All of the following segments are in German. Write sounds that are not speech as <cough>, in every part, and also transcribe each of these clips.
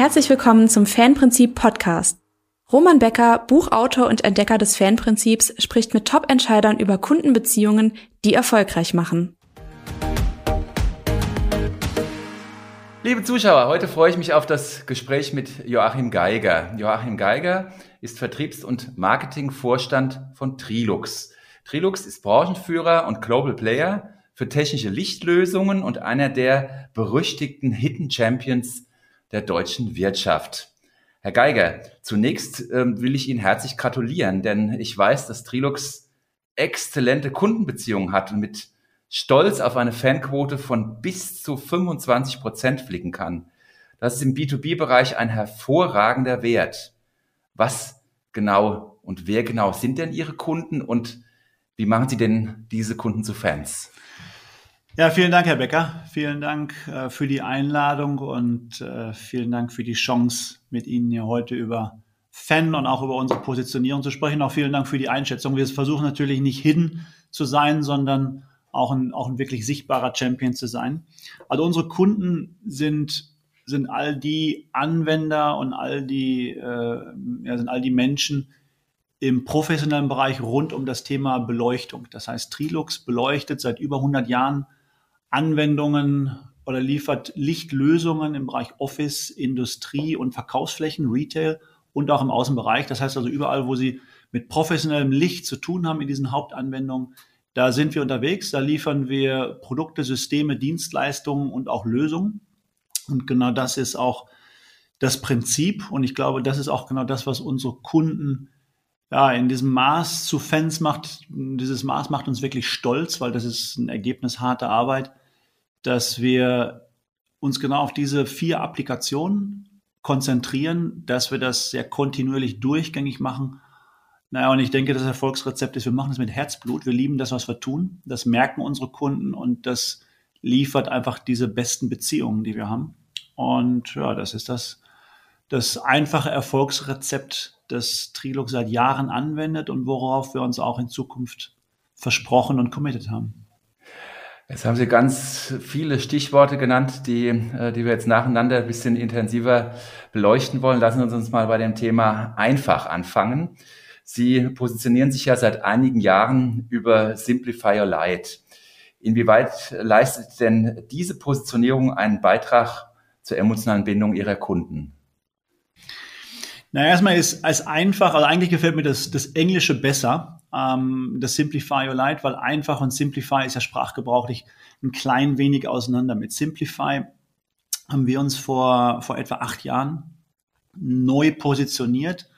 Herzlich willkommen zum Fanprinzip Podcast. Roman Becker, Buchautor und Entdecker des Fanprinzips, spricht mit Top-Entscheidern über Kundenbeziehungen, die erfolgreich machen. Liebe Zuschauer, heute freue ich mich auf das Gespräch mit Joachim Geiger. Joachim Geiger ist Vertriebs- und Marketingvorstand von Trilux. Trilux ist Branchenführer und Global Player für technische Lichtlösungen und einer der berüchtigten Hidden Champions der deutschen Wirtschaft. Herr Geiger, zunächst ähm, will ich Ihnen herzlich gratulieren, denn ich weiß, dass Trilux exzellente Kundenbeziehungen hat und mit Stolz auf eine Fanquote von bis zu 25 Prozent flicken kann. Das ist im B2B-Bereich ein hervorragender Wert. Was genau und wer genau sind denn Ihre Kunden und wie machen Sie denn diese Kunden zu Fans? Ja, vielen Dank, Herr Becker. Vielen Dank äh, für die Einladung und äh, vielen Dank für die Chance, mit Ihnen hier heute über Fan und auch über unsere Positionierung zu sprechen. Auch vielen Dank für die Einschätzung. Wir versuchen natürlich nicht hidden zu sein, sondern auch ein, auch ein wirklich sichtbarer Champion zu sein. Also unsere Kunden sind, sind all die Anwender und all die, äh, ja, sind all die Menschen, im professionellen Bereich rund um das Thema Beleuchtung. Das heißt, Trilux beleuchtet seit über 100 Jahren Anwendungen oder liefert Lichtlösungen im Bereich Office, Industrie und Verkaufsflächen, Retail und auch im Außenbereich. Das heißt also überall, wo Sie mit professionellem Licht zu tun haben in diesen Hauptanwendungen, da sind wir unterwegs. Da liefern wir Produkte, Systeme, Dienstleistungen und auch Lösungen. Und genau das ist auch das Prinzip. Und ich glaube, das ist auch genau das, was unsere Kunden ja, in diesem Maß zu Fans macht, dieses Maß macht uns wirklich stolz, weil das ist ein Ergebnis harter Arbeit dass wir uns genau auf diese vier Applikationen konzentrieren, dass wir das sehr kontinuierlich durchgängig machen. Naja, und ich denke, das Erfolgsrezept ist, wir machen es mit Herzblut. Wir lieben das, was wir tun. Das merken unsere Kunden und das liefert einfach diese besten Beziehungen, die wir haben. Und ja, das ist das, das einfache Erfolgsrezept, das Trilog seit Jahren anwendet und worauf wir uns auch in Zukunft versprochen und committed haben. Jetzt haben Sie ganz viele Stichworte genannt, die, äh, die wir jetzt nacheinander ein bisschen intensiver beleuchten wollen. Lassen Sie uns mal bei dem Thema einfach anfangen. Sie positionieren sich ja seit einigen Jahren über Simplify Your Light. Inwieweit leistet denn diese Positionierung einen Beitrag zur emotionalen Bindung Ihrer Kunden? Na, erstmal ist als einfach, also eigentlich gefällt mir das, das Englische besser, ähm, das Simplify Your Light, weil einfach und Simplify ist ja sprachgebrauchlich ein klein wenig auseinander. Mit Simplify haben wir uns vor, vor etwa acht Jahren neu positioniert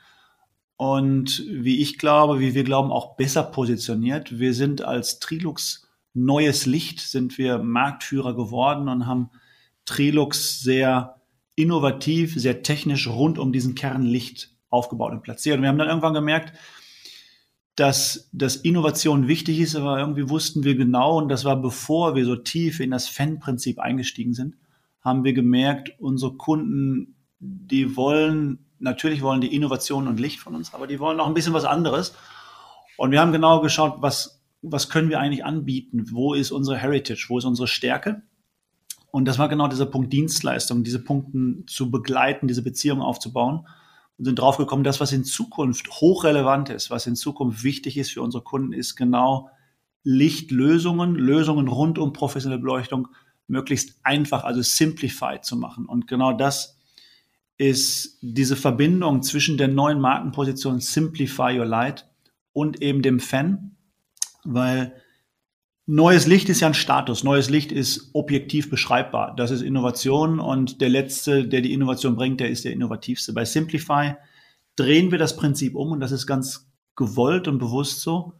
und wie ich glaube, wie wir glauben, auch besser positioniert. Wir sind als Trilux neues Licht, sind wir Marktführer geworden und haben Trilux sehr innovativ, sehr technisch rund um diesen Kern Licht aufgebaut und platziert. Und wir haben dann irgendwann gemerkt, dass, dass Innovation wichtig ist, aber irgendwie wussten wir genau, und das war bevor wir so tief in das Fan-Prinzip eingestiegen sind, haben wir gemerkt, unsere Kunden, die wollen, natürlich wollen die Innovation und Licht von uns, aber die wollen auch ein bisschen was anderes. Und wir haben genau geschaut, was, was können wir eigentlich anbieten? Wo ist unsere Heritage? Wo ist unsere Stärke? Und das war genau dieser Punkt Dienstleistung, diese Punkte zu begleiten, diese Beziehung aufzubauen und sind draufgekommen, das, was in Zukunft hochrelevant ist, was in Zukunft wichtig ist für unsere Kunden, ist genau Lichtlösungen, Lösungen rund um professionelle Beleuchtung möglichst einfach, also simplified zu machen. Und genau das ist diese Verbindung zwischen der neuen Markenposition Simplify Your Light und eben dem Fan, weil Neues Licht ist ja ein Status. Neues Licht ist objektiv beschreibbar. Das ist Innovation und der Letzte, der die Innovation bringt, der ist der Innovativste. Bei Simplify drehen wir das Prinzip um und das ist ganz gewollt und bewusst so.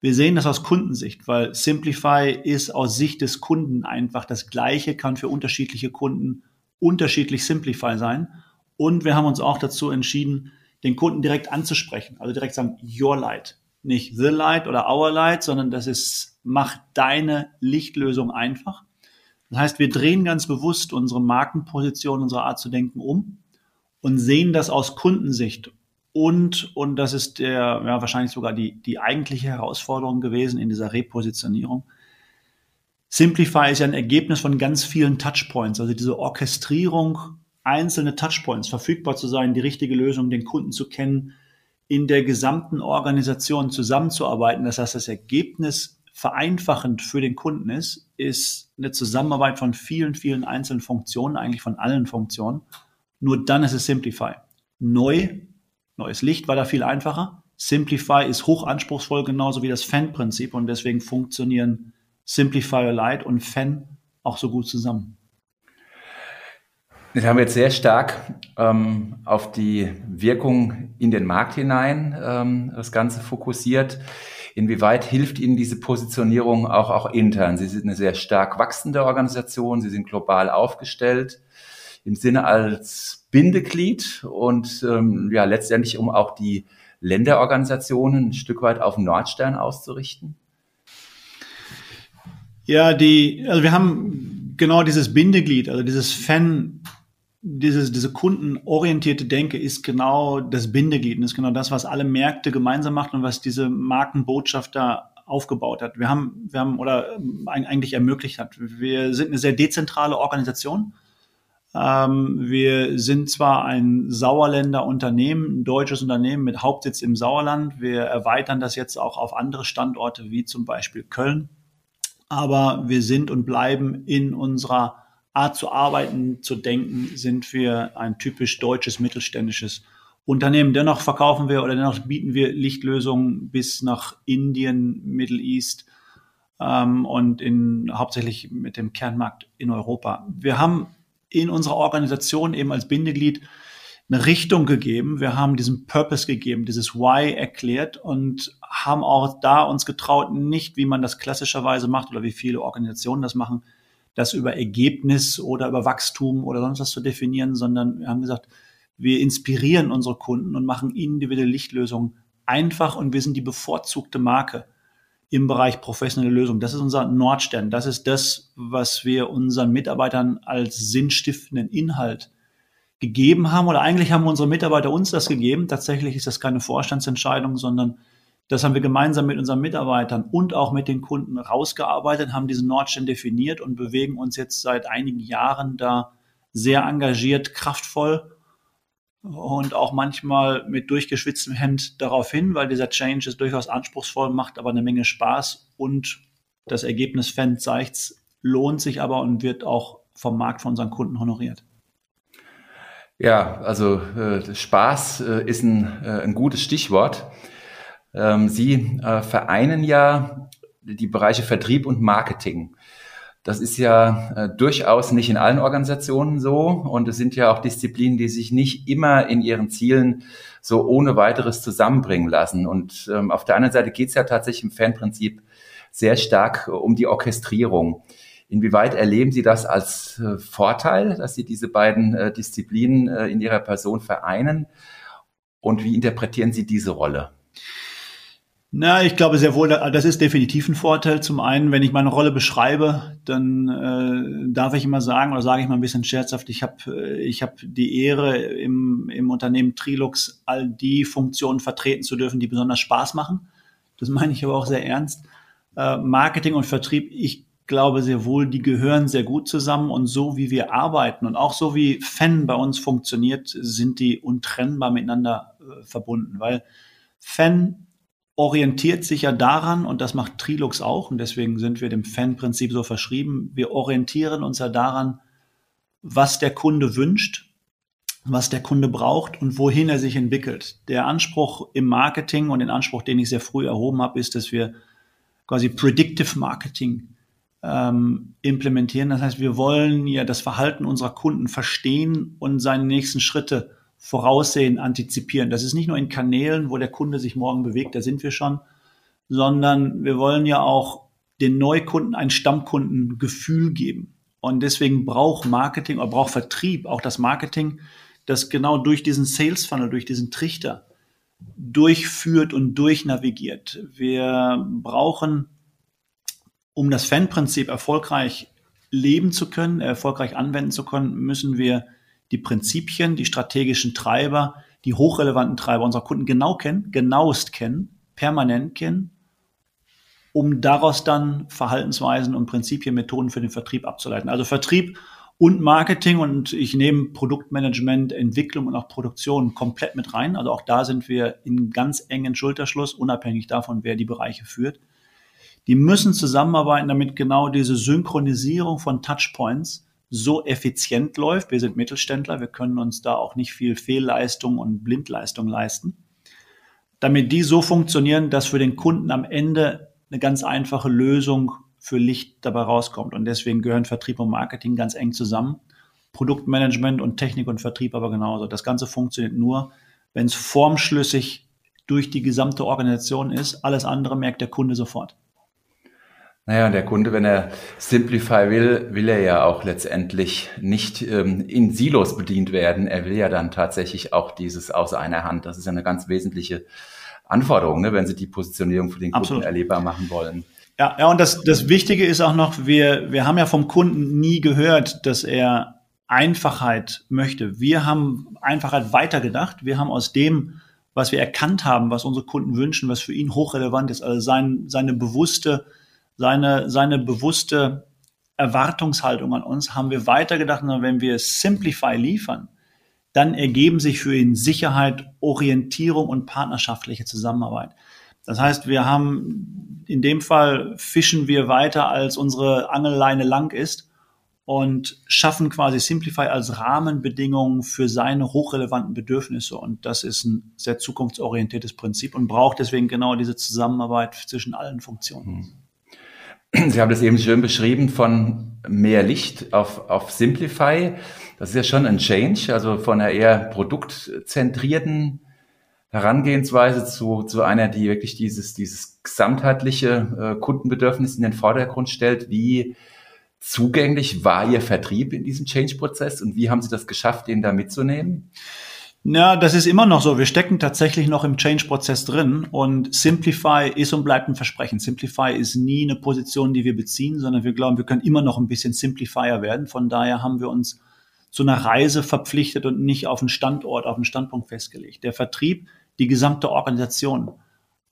Wir sehen das aus Kundensicht, weil Simplify ist aus Sicht des Kunden einfach das Gleiche, kann für unterschiedliche Kunden unterschiedlich Simplify sein. Und wir haben uns auch dazu entschieden, den Kunden direkt anzusprechen. Also direkt sagen, Your Light. Nicht The Light oder Our Light, sondern das ist mach deine Lichtlösung einfach. Das heißt, wir drehen ganz bewusst unsere Markenposition, unsere Art zu denken um und sehen das aus Kundensicht. Und, und das ist der, ja, wahrscheinlich sogar die, die eigentliche Herausforderung gewesen in dieser Repositionierung. Simplify ist ja ein Ergebnis von ganz vielen Touchpoints, also diese Orchestrierung einzelne Touchpoints verfügbar zu sein, die richtige Lösung, den Kunden zu kennen, in der gesamten Organisation zusammenzuarbeiten. Das heißt, das Ergebnis vereinfachend für den Kunden ist, ist eine Zusammenarbeit von vielen, vielen einzelnen Funktionen, eigentlich von allen Funktionen. Nur dann ist es Simplify. Neu, neues Licht war da viel einfacher. Simplify ist hochanspruchsvoll, genauso wie das Fan-Prinzip und deswegen funktionieren Simplify Light und Fan auch so gut zusammen. Das haben wir jetzt sehr stark ähm, auf die Wirkung in den Markt hinein ähm, das Ganze fokussiert. Inwieweit hilft Ihnen diese Positionierung auch, auch intern? Sie sind eine sehr stark wachsende Organisation, Sie sind global aufgestellt im Sinne als Bindeglied und ähm, ja letztendlich um auch die Länderorganisationen ein Stück weit auf den Nordstern auszurichten? Ja, die, also wir haben genau dieses Bindeglied, also dieses Fan, dieses, diese kundenorientierte Denke ist genau das Bindeglied und ist genau das, was alle Märkte gemeinsam macht und was diese Markenbotschafter aufgebaut hat. Wir haben, wir haben oder eigentlich ermöglicht hat. Wir sind eine sehr dezentrale Organisation. Ähm, wir sind zwar ein Sauerländer Unternehmen, ein deutsches Unternehmen mit Hauptsitz im Sauerland. Wir erweitern das jetzt auch auf andere Standorte wie zum Beispiel Köln aber wir sind und bleiben in unserer Art zu arbeiten, zu denken, sind wir ein typisch deutsches mittelständisches Unternehmen. Dennoch verkaufen wir oder dennoch bieten wir Lichtlösungen bis nach Indien, Middle East ähm, und in, hauptsächlich mit dem Kernmarkt in Europa. Wir haben in unserer Organisation eben als Bindeglied eine Richtung gegeben. Wir haben diesen Purpose gegeben, dieses Why erklärt und haben auch da uns getraut, nicht wie man das klassischerweise macht oder wie viele Organisationen das machen, das über Ergebnis oder über Wachstum oder sonst was zu definieren, sondern wir haben gesagt, wir inspirieren unsere Kunden und machen individuelle Lichtlösungen einfach und wir sind die bevorzugte Marke im Bereich professionelle Lösungen. Das ist unser Nordstern. Das ist das, was wir unseren Mitarbeitern als sinnstiftenden Inhalt gegeben haben oder eigentlich haben unsere Mitarbeiter uns das gegeben. Tatsächlich ist das keine Vorstandsentscheidung, sondern das haben wir gemeinsam mit unseren Mitarbeitern und auch mit den Kunden rausgearbeitet, haben diesen Nordstern definiert und bewegen uns jetzt seit einigen Jahren da sehr engagiert, kraftvoll und auch manchmal mit durchgeschwitztem Hemd darauf hin, weil dieser Change ist durchaus anspruchsvoll, macht aber eine Menge Spaß und das Ergebnis Fan zeigt, lohnt sich aber und wird auch vom Markt von unseren Kunden honoriert. Ja, also äh, Spaß äh, ist ein, äh, ein gutes Stichwort. Ähm, Sie äh, vereinen ja die Bereiche Vertrieb und Marketing. Das ist ja äh, durchaus nicht in allen Organisationen so und es sind ja auch Disziplinen, die sich nicht immer in ihren Zielen so ohne weiteres zusammenbringen lassen. Und ähm, auf der anderen Seite geht es ja tatsächlich im Fanprinzip sehr stark um die Orchestrierung. Inwieweit erleben Sie das als äh, Vorteil, dass Sie diese beiden äh, Disziplinen äh, in Ihrer Person vereinen? Und wie interpretieren Sie diese Rolle? Na, ich glaube sehr wohl, das ist definitiv ein Vorteil. Zum einen, wenn ich meine Rolle beschreibe, dann äh, darf ich immer sagen, oder sage ich mal ein bisschen scherzhaft, ich habe äh, ich hab die Ehre, im, im Unternehmen Trilux all die Funktionen vertreten zu dürfen, die besonders Spaß machen. Das meine ich aber auch sehr ernst. Äh, Marketing und Vertrieb, ich glaube sehr wohl, die gehören sehr gut zusammen und so wie wir arbeiten und auch so wie Fan bei uns funktioniert, sind die untrennbar miteinander äh, verbunden, weil Fan orientiert sich ja daran und das macht Trilux auch und deswegen sind wir dem Fan-Prinzip so verschrieben. Wir orientieren uns ja daran, was der Kunde wünscht, was der Kunde braucht und wohin er sich entwickelt. Der Anspruch im Marketing und den Anspruch, den ich sehr früh erhoben habe, ist, dass wir quasi Predictive Marketing ähm, implementieren. Das heißt, wir wollen ja das Verhalten unserer Kunden verstehen und seine nächsten Schritte voraussehen, antizipieren. Das ist nicht nur in Kanälen, wo der Kunde sich morgen bewegt, da sind wir schon, sondern wir wollen ja auch den Neukunden ein Stammkundengefühl geben. Und deswegen braucht Marketing oder braucht Vertrieb, auch das Marketing, das genau durch diesen Sales Funnel, durch diesen Trichter durchführt und durchnavigiert. Wir brauchen um das Fan-Prinzip erfolgreich leben zu können, erfolgreich anwenden zu können, müssen wir die Prinzipien, die strategischen Treiber, die hochrelevanten Treiber unserer Kunden genau kennen, genauest kennen, permanent kennen, um daraus dann Verhaltensweisen und Prinzipien, Methoden für den Vertrieb abzuleiten. Also Vertrieb und Marketing und ich nehme Produktmanagement, Entwicklung und auch Produktion komplett mit rein. Also auch da sind wir in ganz engen Schulterschluss, unabhängig davon, wer die Bereiche führt. Die müssen zusammenarbeiten, damit genau diese Synchronisierung von Touchpoints so effizient läuft. Wir sind Mittelständler, wir können uns da auch nicht viel Fehlleistung und Blindleistung leisten. Damit die so funktionieren, dass für den Kunden am Ende eine ganz einfache Lösung für Licht dabei rauskommt. Und deswegen gehören Vertrieb und Marketing ganz eng zusammen. Produktmanagement und Technik und Vertrieb aber genauso. Das Ganze funktioniert nur, wenn es formschlüssig durch die gesamte Organisation ist. Alles andere merkt der Kunde sofort. Naja, der Kunde, wenn er Simplify will, will er ja auch letztendlich nicht ähm, in Silos bedient werden. Er will ja dann tatsächlich auch dieses aus einer Hand. Das ist ja eine ganz wesentliche Anforderung, ne, wenn Sie die Positionierung für den Kunden Absolut. erlebbar machen wollen. Ja, ja, und das, das Wichtige ist auch noch, wir, wir haben ja vom Kunden nie gehört, dass er Einfachheit möchte. Wir haben Einfachheit weitergedacht. Wir haben aus dem, was wir erkannt haben, was unsere Kunden wünschen, was für ihn hochrelevant ist, also sein, seine bewusste, seine, seine bewusste Erwartungshaltung an uns, haben wir weitergedacht, wenn wir Simplify liefern, dann ergeben sich für ihn Sicherheit, Orientierung und partnerschaftliche Zusammenarbeit. Das heißt, wir haben in dem Fall fischen wir weiter, als unsere Angelleine lang ist und schaffen quasi Simplify als Rahmenbedingung für seine hochrelevanten Bedürfnisse. Und das ist ein sehr zukunftsorientiertes Prinzip und braucht deswegen genau diese Zusammenarbeit zwischen allen Funktionen. Hm. <clears throat> Sie haben das eben schön beschrieben von mehr Licht auf, auf Simplify. Das ist ja schon ein Change, also von einer eher produktzentrierten Herangehensweise zu, zu einer, die wirklich dieses, dieses gesamtheitliche äh, Kundenbedürfnis in den Vordergrund stellt. Wie zugänglich war Ihr Vertrieb in diesem Change-Prozess und wie haben Sie das geschafft, den da mitzunehmen? Ja, das ist immer noch so. Wir stecken tatsächlich noch im Change-Prozess drin und Simplify ist und bleibt ein Versprechen. Simplify ist nie eine Position, die wir beziehen, sondern wir glauben, wir können immer noch ein bisschen Simplifier werden. Von daher haben wir uns zu einer Reise verpflichtet und nicht auf einen Standort, auf einen Standpunkt festgelegt. Der Vertrieb die gesamte Organisation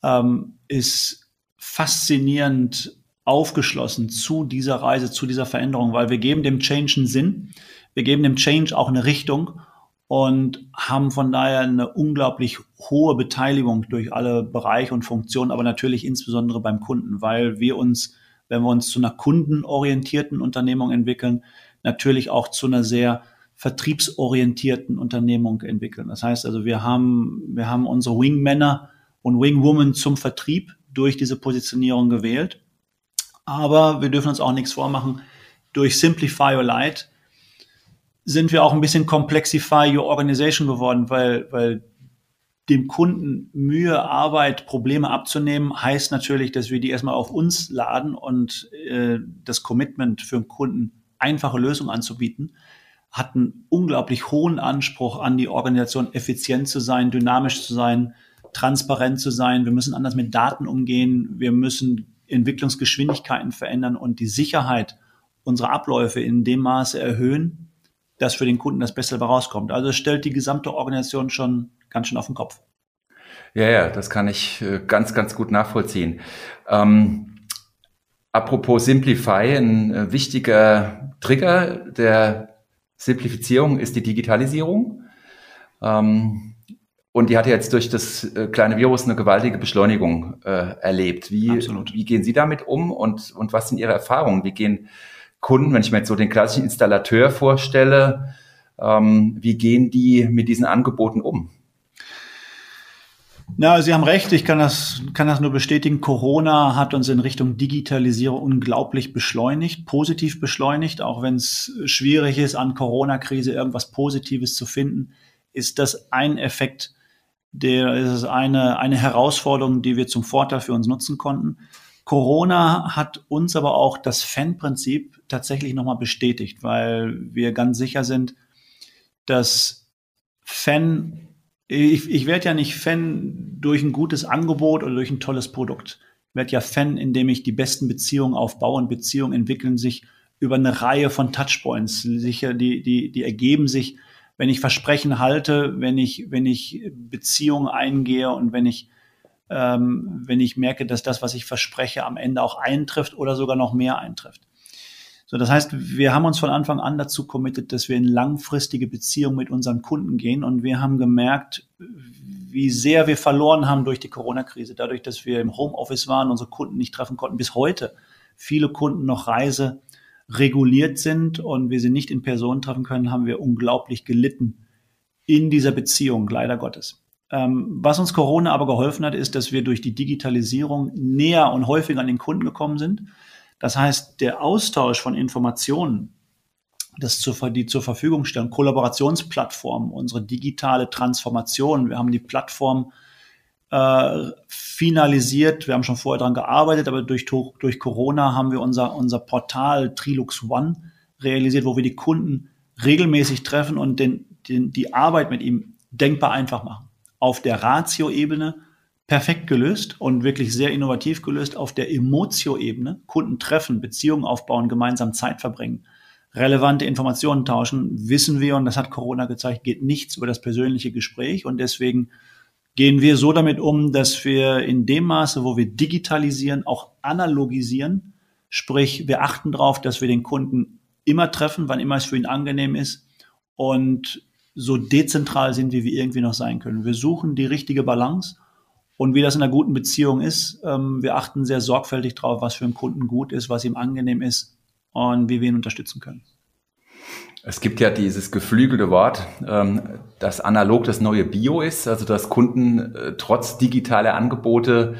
ähm, ist faszinierend aufgeschlossen zu dieser Reise, zu dieser Veränderung, weil wir geben dem Change einen Sinn, wir geben dem Change auch eine Richtung und haben von daher eine unglaublich hohe Beteiligung durch alle Bereiche und Funktionen, aber natürlich insbesondere beim Kunden, weil wir uns, wenn wir uns zu einer kundenorientierten Unternehmung entwickeln, natürlich auch zu einer sehr vertriebsorientierten Unternehmung entwickeln. Das heißt also, wir haben, wir haben unsere Wingmänner und Wingwomen zum Vertrieb durch diese Positionierung gewählt. Aber wir dürfen uns auch nichts vormachen. Durch Simplify Your Light sind wir auch ein bisschen Complexify Your Organization geworden, weil, weil dem Kunden Mühe, Arbeit, Probleme abzunehmen, heißt natürlich, dass wir die erstmal auf uns laden und äh, das Commitment für den Kunden einfache Lösungen anzubieten hat einen unglaublich hohen Anspruch an die Organisation, effizient zu sein, dynamisch zu sein, transparent zu sein. Wir müssen anders mit Daten umgehen. Wir müssen Entwicklungsgeschwindigkeiten verändern und die Sicherheit unserer Abläufe in dem Maße erhöhen, dass für den Kunden das Beste rauskommt. Also es stellt die gesamte Organisation schon ganz schön auf den Kopf. Ja, ja, das kann ich äh, ganz, ganz gut nachvollziehen. Ähm, apropos Simplify, ein äh, wichtiger Trigger, der Simplifizierung ist die Digitalisierung. Ähm, und die hat jetzt durch das äh, kleine Virus eine gewaltige Beschleunigung äh, erlebt. Wie, wie gehen Sie damit um und, und was sind Ihre Erfahrungen? Wie gehen Kunden, wenn ich mir jetzt so den klassischen Installateur vorstelle, ähm, wie gehen die mit diesen Angeboten um? Na, Sie haben recht, ich kann das, kann das nur bestätigen. Corona hat uns in Richtung Digitalisierung unglaublich beschleunigt, positiv beschleunigt, auch wenn es schwierig ist, an Corona-Krise irgendwas Positives zu finden, ist das ein Effekt, der ist eine, eine Herausforderung, die wir zum Vorteil für uns nutzen konnten. Corona hat uns aber auch das Fan-Prinzip tatsächlich nochmal bestätigt, weil wir ganz sicher sind, dass Fan ich, ich werde ja nicht Fan durch ein gutes Angebot oder durch ein tolles Produkt. Ich werde ja Fan, indem ich die besten Beziehungen aufbaue und Beziehungen entwickeln sich über eine Reihe von Touchpoints. Sicher, die, die, die ergeben sich, wenn ich Versprechen halte, wenn ich, wenn ich Beziehungen eingehe und wenn ich, ähm, wenn ich merke, dass das, was ich verspreche, am Ende auch eintrifft oder sogar noch mehr eintrifft. So, das heißt, wir haben uns von Anfang an dazu committed, dass wir in langfristige Beziehungen mit unseren Kunden gehen und wir haben gemerkt, wie sehr wir verloren haben durch die Corona-Krise, dadurch, dass wir im Homeoffice waren, unsere Kunden nicht treffen konnten, bis heute viele Kunden noch Reise reguliert sind und wir sie nicht in Person treffen können, haben wir unglaublich gelitten in dieser Beziehung, leider Gottes. Ähm, was uns Corona aber geholfen hat, ist, dass wir durch die Digitalisierung näher und häufiger an den Kunden gekommen sind. Das heißt, der Austausch von Informationen, das zur, die zur Verfügung stellen, Kollaborationsplattformen, unsere digitale Transformation. Wir haben die Plattform äh, finalisiert. Wir haben schon vorher daran gearbeitet, aber durch, durch Corona haben wir unser, unser Portal Trilux One realisiert, wo wir die Kunden regelmäßig treffen und den, den, die Arbeit mit ihm denkbar einfach machen. Auf der Ratio-Ebene perfekt gelöst und wirklich sehr innovativ gelöst. Auf der Emotio-Ebene Kunden treffen, Beziehungen aufbauen, gemeinsam Zeit verbringen, relevante Informationen tauschen, wissen wir, und das hat Corona gezeigt, geht nichts über das persönliche Gespräch und deswegen gehen wir so damit um, dass wir in dem Maße, wo wir digitalisieren, auch analogisieren. Sprich, wir achten darauf, dass wir den Kunden immer treffen, wann immer es für ihn angenehm ist und so dezentral sind, wie wir irgendwie noch sein können. Wir suchen die richtige Balance und wie das in einer guten Beziehung ist, ähm, wir achten sehr sorgfältig darauf, was für einen Kunden gut ist, was ihm angenehm ist und wie wir ihn unterstützen können. Es gibt ja dieses geflügelte Wort, ähm, dass analog das neue Bio ist, also dass Kunden äh, trotz digitaler Angebote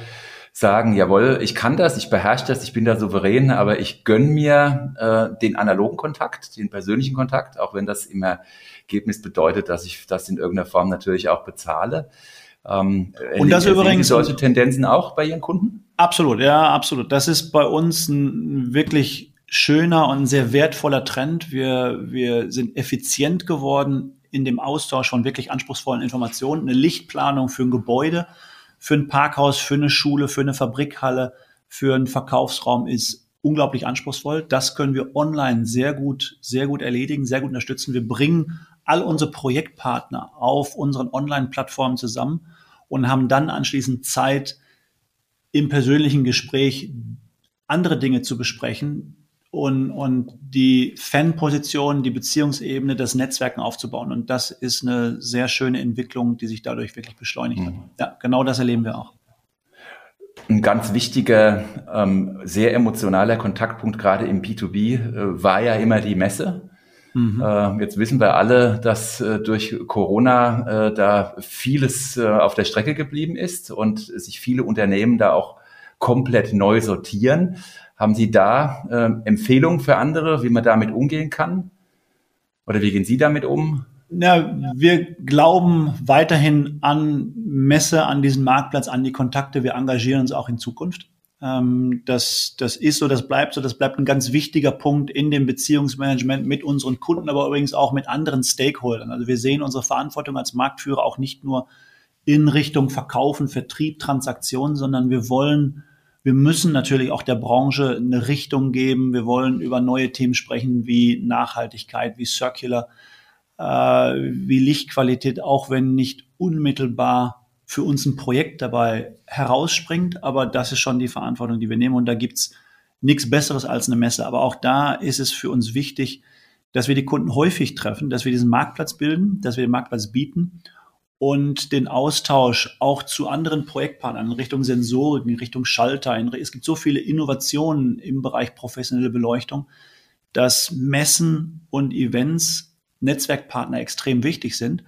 sagen, jawohl, ich kann das, ich beherrsche das, ich bin da souverän, aber ich gönn mir äh, den analogen Kontakt, den persönlichen Kontakt, auch wenn das im Ergebnis bedeutet, dass ich das in irgendeiner Form natürlich auch bezahle. Ähm, und das übrigens solche Tendenzen auch bei Ihren Kunden? Absolut, ja, absolut. Das ist bei uns ein wirklich schöner und sehr wertvoller Trend. Wir, wir sind effizient geworden in dem Austausch von wirklich anspruchsvollen Informationen. Eine Lichtplanung für ein Gebäude, für ein Parkhaus, für eine Schule, für eine Fabrikhalle, für einen Verkaufsraum ist unglaublich anspruchsvoll. Das können wir online sehr gut, sehr gut erledigen, sehr gut unterstützen. Wir bringen all unsere Projektpartner auf unseren Online-Plattformen zusammen und haben dann anschließend Zeit, im persönlichen Gespräch andere Dinge zu besprechen, und, und die Fanposition, die Beziehungsebene, das Netzwerken aufzubauen. Und das ist eine sehr schöne Entwicklung, die sich dadurch wirklich beschleunigt mhm. hat. Ja, genau das erleben wir auch. Ein ganz wichtiger, ähm, sehr emotionaler Kontaktpunkt gerade im B2B äh, war ja immer die Messe. Mhm. Äh, jetzt wissen wir alle, dass äh, durch Corona äh, da vieles äh, auf der Strecke geblieben ist und sich viele Unternehmen da auch komplett neu sortieren. Haben Sie da äh, Empfehlungen für andere, wie man damit umgehen kann? Oder wie gehen Sie damit um? Ja, wir glauben weiterhin an Messe, an diesen Marktplatz, an die Kontakte. Wir engagieren uns auch in Zukunft. Ähm, das, das ist so, das bleibt so, das bleibt ein ganz wichtiger Punkt in dem Beziehungsmanagement mit unseren Kunden, aber übrigens auch mit anderen Stakeholdern. Also wir sehen unsere Verantwortung als Marktführer auch nicht nur in Richtung Verkaufen, Vertrieb, Transaktionen, sondern wir wollen wir müssen natürlich auch der Branche eine Richtung geben. Wir wollen über neue Themen sprechen wie Nachhaltigkeit, wie Circular, äh, wie Lichtqualität, auch wenn nicht unmittelbar für uns ein Projekt dabei herausspringt. Aber das ist schon die Verantwortung, die wir nehmen. Und da gibt's nichts Besseres als eine Messe. Aber auch da ist es für uns wichtig, dass wir die Kunden häufig treffen, dass wir diesen Marktplatz bilden, dass wir den Marktplatz bieten und den Austausch auch zu anderen Projektpartnern in Richtung Sensorik, in Richtung Schalter. In, es gibt so viele Innovationen im Bereich professionelle Beleuchtung, dass Messen und Events Netzwerkpartner extrem wichtig sind.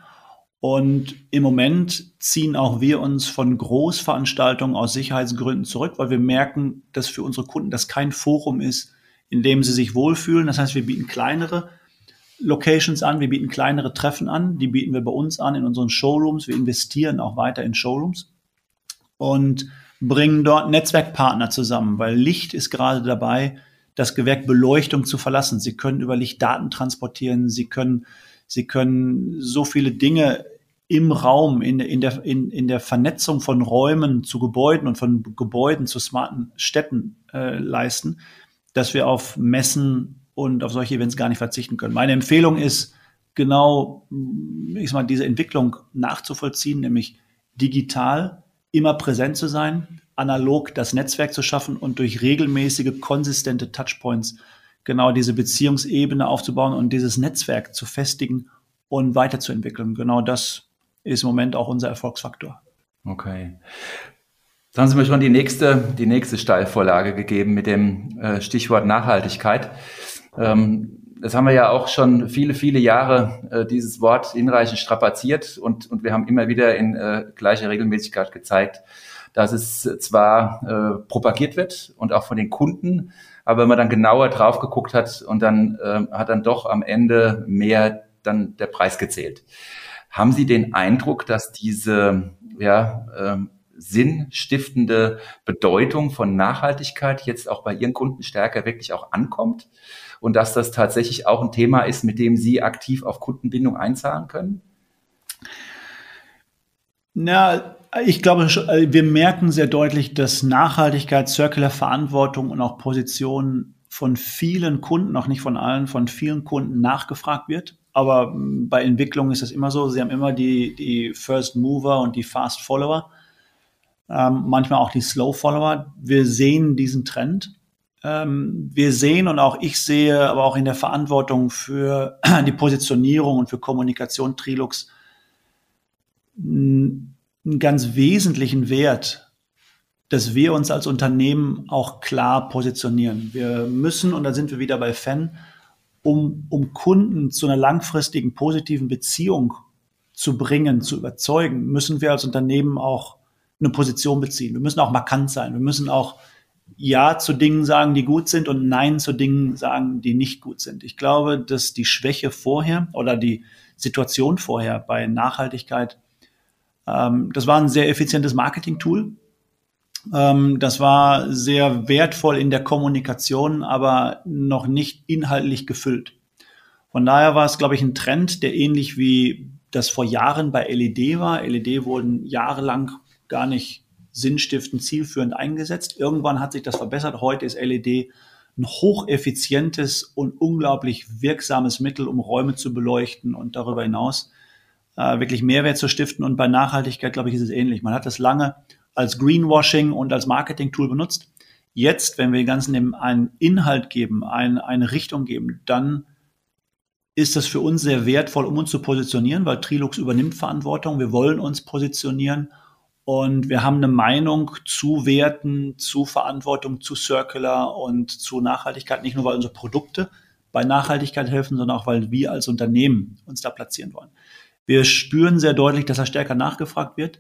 Und im Moment ziehen auch wir uns von Großveranstaltungen aus Sicherheitsgründen zurück, weil wir merken, dass für unsere Kunden das kein Forum ist, in dem sie sich wohlfühlen. Das heißt, wir bieten kleinere Locations an, wir bieten kleinere Treffen an, die bieten wir bei uns an in unseren Showrooms. Wir investieren auch weiter in Showrooms und bringen dort Netzwerkpartner zusammen, weil Licht ist gerade dabei, das Gewerk Beleuchtung zu verlassen. Sie können über Licht Daten transportieren, sie können, sie können so viele Dinge im Raum, in, in, der, in, in der Vernetzung von Räumen zu Gebäuden und von Gebäuden zu smarten Städten äh, leisten, dass wir auf Messen und auf solche Events gar nicht verzichten können. Meine Empfehlung ist, genau, ich sag mal, diese Entwicklung nachzuvollziehen, nämlich digital immer präsent zu sein, analog das Netzwerk zu schaffen und durch regelmäßige, konsistente Touchpoints genau diese Beziehungsebene aufzubauen und dieses Netzwerk zu festigen und weiterzuentwickeln. Genau das ist im Moment auch unser Erfolgsfaktor. Okay. Dann haben Sie mir schon die nächste, die nächste Steilvorlage gegeben mit dem äh, Stichwort Nachhaltigkeit. Ähm, das haben wir ja auch schon viele, viele Jahre äh, dieses Wort hinreichend strapaziert und, und wir haben immer wieder in äh, gleicher Regelmäßigkeit gezeigt, dass es zwar äh, propagiert wird und auch von den Kunden, aber wenn man dann genauer drauf geguckt hat und dann äh, hat dann doch am Ende mehr dann der Preis gezählt. Haben Sie den Eindruck, dass diese ja, ähm, sinnstiftende Bedeutung von Nachhaltigkeit jetzt auch bei Ihren Kunden stärker wirklich auch ankommt und dass das tatsächlich auch ein Thema ist, mit dem Sie aktiv auf Kundenbindung einzahlen können? Na, ich glaube, äh, wir merken sehr deutlich, dass Nachhaltigkeit, Circular Verantwortung und auch Positionen von vielen Kunden, auch nicht von allen, von vielen Kunden nachgefragt wird. Aber hm, bei Entwicklung ist das immer so. Sie haben immer die, die First Mover und die Fast Follower ähm, manchmal auch die Slow Follower. Wir sehen diesen Trend. Ähm, wir sehen und auch ich sehe, aber auch in der Verantwortung für <clears throat> die Positionierung und für Kommunikation Trilux einen ganz wesentlichen Wert, dass wir uns als Unternehmen auch klar positionieren. Wir müssen, und da sind wir wieder bei Fan, um, um Kunden zu einer langfristigen positiven Beziehung zu bringen, zu überzeugen, müssen wir als Unternehmen auch eine Position beziehen. Wir müssen auch markant sein. Wir müssen auch Ja zu Dingen sagen, die gut sind und Nein zu Dingen sagen, die nicht gut sind. Ich glaube, dass die Schwäche vorher oder die Situation vorher bei Nachhaltigkeit, ähm, das war ein sehr effizientes Marketing-Tool. Ähm, das war sehr wertvoll in der Kommunikation, aber noch nicht inhaltlich gefüllt. Von daher war es, glaube ich, ein Trend, der ähnlich wie das vor Jahren bei LED war. LED wurden jahrelang gar nicht sinnstiftend, zielführend eingesetzt. Irgendwann hat sich das verbessert. Heute ist LED ein hocheffizientes und unglaublich wirksames Mittel, um Räume zu beleuchten und darüber hinaus äh, wirklich Mehrwert zu stiften. Und bei Nachhaltigkeit, glaube ich, ist es ähnlich. Man hat das lange als Greenwashing und als Marketing-Tool benutzt. Jetzt, wenn wir den Ganzen einen Inhalt geben, ein, eine Richtung geben, dann ist das für uns sehr wertvoll, um uns zu positionieren, weil Trilux übernimmt Verantwortung. Wir wollen uns positionieren und wir haben eine Meinung zu Werten, zu Verantwortung, zu Circular und zu Nachhaltigkeit, nicht nur weil unsere Produkte bei Nachhaltigkeit helfen, sondern auch weil wir als Unternehmen uns da platzieren wollen. Wir spüren sehr deutlich, dass er stärker nachgefragt wird.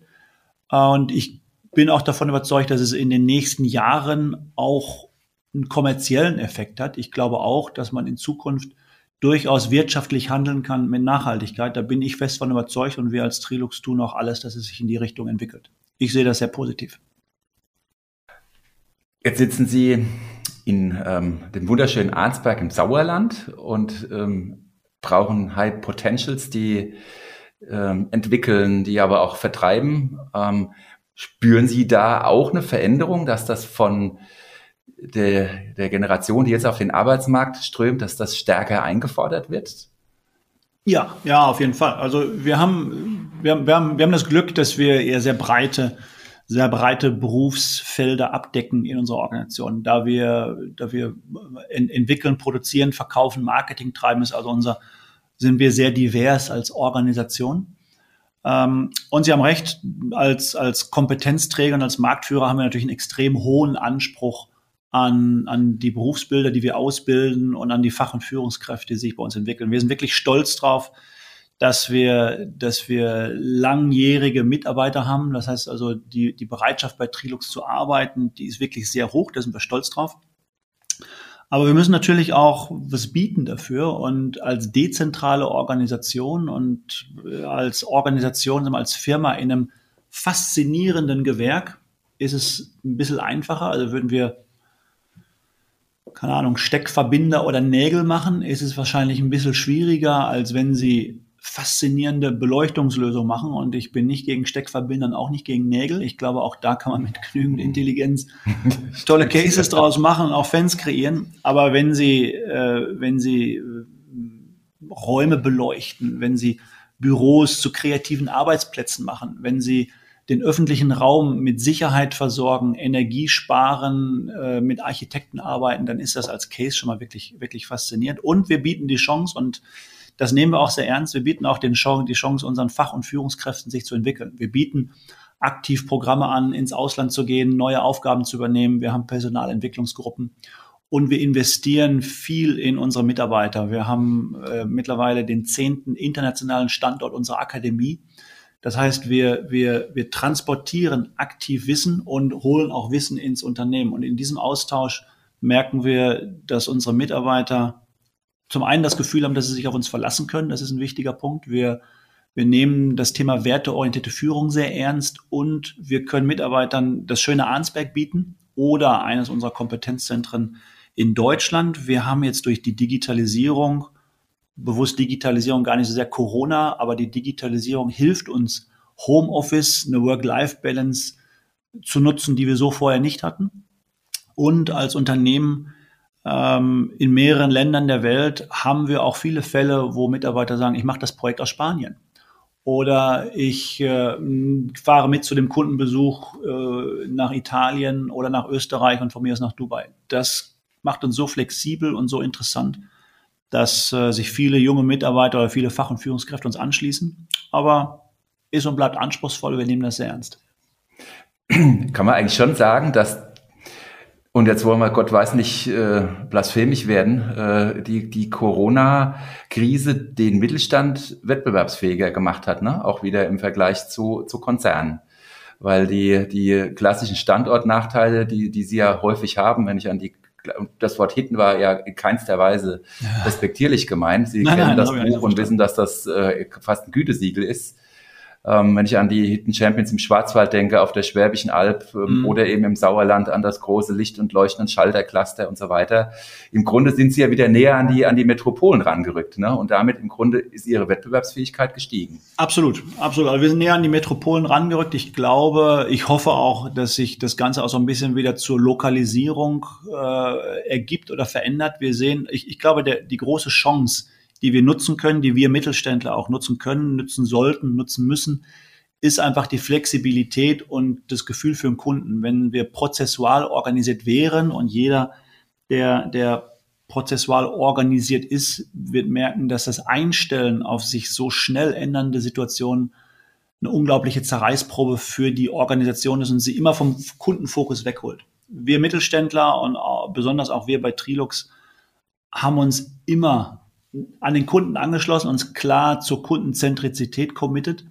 Und ich bin auch davon überzeugt, dass es in den nächsten Jahren auch einen kommerziellen Effekt hat. Ich glaube auch, dass man in Zukunft durchaus wirtschaftlich handeln kann mit Nachhaltigkeit. Da bin ich fest von überzeugt und wir als Trilux tun auch alles, dass es sich in die Richtung entwickelt ich sehe das sehr positiv. Jetzt sitzen Sie in ähm, dem wunderschönen Arnsberg im Sauerland und ähm, brauchen High Potentials, die ähm, entwickeln, die aber auch vertreiben. Ähm, spüren Sie da auch eine Veränderung, dass das von der, der Generation, die jetzt auf den Arbeitsmarkt strömt, dass das stärker eingefordert wird? Ja, ja, auf jeden Fall. Also wir haben, wir, wir haben, wir haben das Glück, dass wir eher sehr breite, sehr breite Berufsfelder abdecken in unserer Organisation. Da wir, da wir en, entwickeln, produzieren, verkaufen, Marketing treiben, ist also unser, sind wir sehr divers als Organisation. Ähm, und Sie haben recht, als, als Kompetenzträger und als Marktführer haben wir natürlich einen extrem hohen Anspruch an, an die Berufsbilder, die wir ausbilden und an die Fach- und Führungskräfte, die sich bei uns entwickeln. Wir sind wirklich stolz drauf, dass wir, dass wir langjährige Mitarbeiter haben. Das heißt also, die, die Bereitschaft bei Trilux zu arbeiten, die ist wirklich sehr hoch. Da sind wir stolz drauf. Aber wir müssen natürlich auch was bieten dafür und als dezentrale Organisation und äh, als Organisation, als Firma in einem faszinierenden Gewerk ist es ein bisschen einfacher. Also würden wir keine Ahnung, Steckverbinder oder Nägel machen, ist es wahrscheinlich ein bisschen schwieriger, als wenn sie faszinierende Beleuchtungslösungen machen. Und ich bin nicht gegen Steckverbindern, auch nicht gegen Nägel. Ich glaube, auch da kann man mit genügend Intelligenz <laughs> tolle Cases draus machen und auch Fans kreieren. Aber wenn sie, äh, wenn sie äh, Räume beleuchten, wenn sie Büros zu kreativen Arbeitsplätzen machen, wenn sie den öffentlichen Raum mit Sicherheit versorgen, Energie sparen, äh, mit Architekten arbeiten, dann ist das als Case schon mal wirklich, wirklich faszinierend. Und wir bieten die Chance und das nehmen wir auch sehr ernst. Wir bieten auch den Chance, die Chance unseren Fach- und Führungskräften sich zu entwickeln. Wir bieten aktiv Programme an, ins Ausland zu gehen, neue Aufgaben zu übernehmen. Wir haben Personalentwicklungsgruppen und wir investieren viel in unsere Mitarbeiter. Wir haben äh, mittlerweile den zehnten internationalen Standort unserer Akademie. Das heißt, wir, wir, wir transportieren aktiv Wissen und holen auch Wissen ins Unternehmen. Und in diesem Austausch merken wir, dass unsere Mitarbeiter zum einen das Gefühl haben, dass sie sich auf uns verlassen können. Das ist ein wichtiger Punkt. Wir, wir nehmen das Thema werteorientierte Führung sehr ernst und wir können Mitarbeitern das schöne Arnsberg bieten oder eines unserer Kompetenzzentren in Deutschland. Wir haben jetzt durch die Digitalisierung, bewusst Digitalisierung gar nicht so sehr Corona, aber die Digitalisierung hilft uns, Homeoffice, eine Work-Life-Balance zu nutzen, die wir so vorher nicht hatten. Und als Unternehmen ähm, in mehreren Ländern der Welt haben wir auch viele Fälle, wo Mitarbeiter sagen, ich mache das Projekt aus Spanien. Oder ich äh, fahre mit zu dem Kundenbesuch äh, nach Italien oder nach Österreich und von mir aus nach Dubai. Das macht uns so flexibel und so interessant, dass äh, sich viele junge Mitarbeiter oder viele Fach- und Führungskräfte uns anschließen. Aber ist und bleibt anspruchsvoll, wir nehmen das sehr ernst. Kann man eigentlich schon sagen, dass und jetzt wollen wir, Gott weiß nicht, äh, blasphemisch werden, äh, die, die Corona-Krise den Mittelstand wettbewerbsfähiger gemacht hat, ne? auch wieder im Vergleich zu, zu Konzernen weil die, die klassischen Standortnachteile, die, die sie ja häufig haben, wenn ich an die das Wort Hitten war ja in keinster Weise respektierlich gemeint. Sie nein, kennen nein, das Buch und wissen, dass das äh, fast ein Gütesiegel ist. Ähm, wenn ich an die Hidden Champions im Schwarzwald denke, auf der Schwäbischen Alb ähm, mhm. oder eben im Sauerland an das große Licht- und Leuchten- und Schaltercluster und so weiter. Im Grunde sind sie ja wieder näher an die, an die Metropolen rangerückt. Ne? Und damit im Grunde ist ihre Wettbewerbsfähigkeit gestiegen. Absolut, absolut. Also wir sind näher an die Metropolen rangerückt. Ich glaube, ich hoffe auch, dass sich das Ganze auch so ein bisschen wieder zur Lokalisierung äh, ergibt oder verändert. Wir sehen, ich, ich glaube, der, die große Chance, die wir nutzen können, die wir Mittelständler auch nutzen können, nutzen sollten, nutzen müssen, ist einfach die Flexibilität und das Gefühl für den Kunden. Wenn wir prozessual organisiert wären und jeder, der, der prozessual organisiert ist, wird merken, dass das Einstellen auf sich so schnell ändernde Situationen eine unglaubliche Zerreißprobe für die Organisation ist und sie immer vom Kundenfokus wegholt. Wir Mittelständler und besonders auch wir bei Trilux haben uns immer an den Kunden angeschlossen, uns klar zur Kundenzentrizität committed.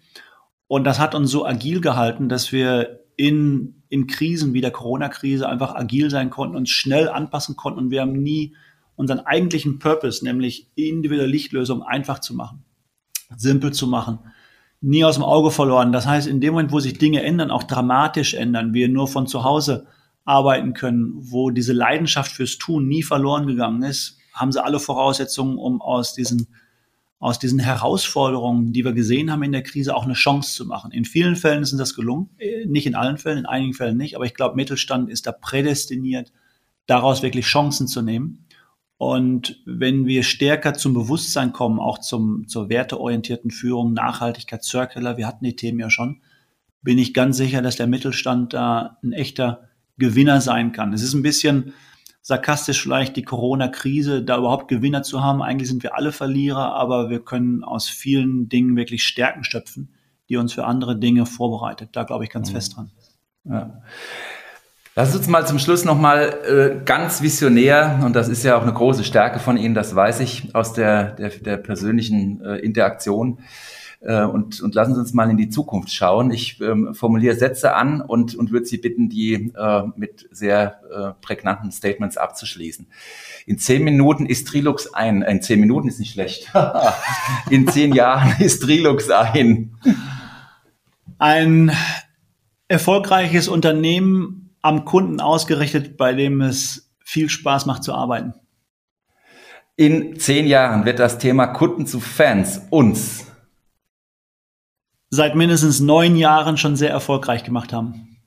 Und das hat uns so agil gehalten, dass wir in, in Krisen wie der Corona-Krise einfach agil sein konnten, uns schnell anpassen konnten und wir haben nie unseren eigentlichen Purpose, nämlich individuelle Lichtlösungen einfach zu machen, simpel zu machen, nie aus dem Auge verloren. Das heißt, in dem Moment, wo sich Dinge ändern, auch dramatisch ändern, wir nur von zu Hause arbeiten können, wo diese Leidenschaft fürs Tun nie verloren gegangen ist, haben sie alle Voraussetzungen, um aus diesen, aus diesen Herausforderungen, die wir gesehen haben in der Krise, auch eine Chance zu machen. In vielen Fällen ist das gelungen, äh, nicht in allen Fällen, in einigen Fällen nicht, aber ich glaube, Mittelstand ist da prädestiniert, daraus wirklich Chancen zu nehmen. Und wenn wir stärker zum Bewusstsein kommen, auch zum, zur werteorientierten Führung, Nachhaltigkeit, Circular, wir hatten die Themen ja schon, bin ich ganz sicher, dass der Mittelstand da ein echter Gewinner sein kann. Es ist ein bisschen, sarkastisch vielleicht die Corona-Krise, da überhaupt Gewinner zu haben. Eigentlich sind wir alle Verlierer, aber wir können aus vielen Dingen wirklich Stärken schöpfen, die uns für andere Dinge vorbereitet. Da glaube ich ganz mhm. fest dran. Ja. Lass uns mal zum Schluss nochmal äh, ganz visionär, und das ist ja auch eine große Stärke von Ihnen, das weiß ich aus der, der, der persönlichen äh, Interaktion. Äh, und, und lassen Sie uns mal in die Zukunft schauen. Ich ähm, formuliere Sätze an und, und würde Sie bitten, die äh, mit sehr äh, prägnanten Statements abzuschließen. In zehn Minuten ist Trilux ein. In zehn Minuten ist nicht schlecht. <laughs> in zehn Jahren ist Trilux ein. Ein erfolgreiches Unternehmen am Kunden ausgerichtet, bei dem es viel Spaß macht zu arbeiten. In zehn Jahren wird das Thema Kunden zu Fans uns seit mindestens neun Jahren schon sehr erfolgreich gemacht haben.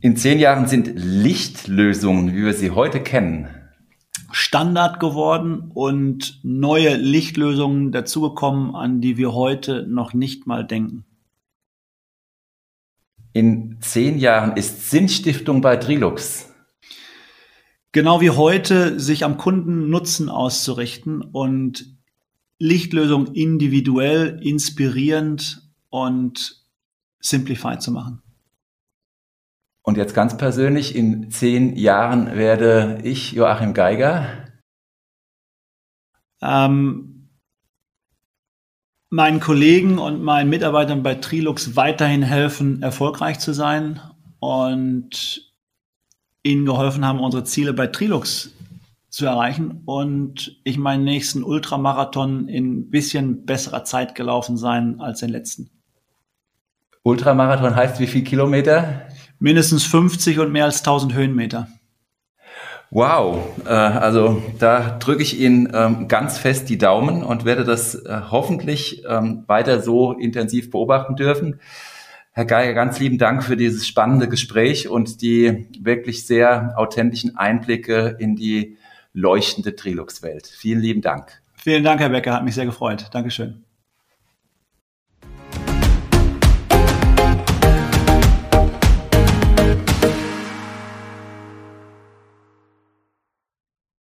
In zehn Jahren sind Lichtlösungen, wie wir sie heute kennen, Standard geworden und neue Lichtlösungen dazugekommen, an die wir heute noch nicht mal denken. in zehn Jahren ist Sinnstiftung bei Trilux? Genau wie heute, sich am Kundennutzen auszurichten und Lichtlösung individuell, inspirierend und simplified zu machen. Und jetzt ganz persönlich, in zehn Jahren werde ich Joachim Geiger. Ähm, meinen Kollegen und meinen Mitarbeitern bei Trilux weiterhin helfen, erfolgreich zu sein und ihnen geholfen haben, unsere Ziele bei Trilux zu erreichen und ich meinen nächsten Ultramarathon in ein bisschen besserer Zeit gelaufen sein als den letzten. Ultramarathon heißt wie viel Kilometer? Mindestens 50 und mehr als 1000 Höhenmeter. Wow, äh, also da drücke ich Ihnen ähm, ganz fest die Daumen und werde das äh, hoffentlich ähm, weiter so intensiv beobachten dürfen. Herr Geiger, ganz lieben Dank für dieses spannende Gespräch und die wirklich sehr authentischen Einblicke in die leuchtende Trilux-Welt. Vielen lieben Dank. Vielen Dank, Herr Becker, hat mich sehr gefreut. Dankeschön.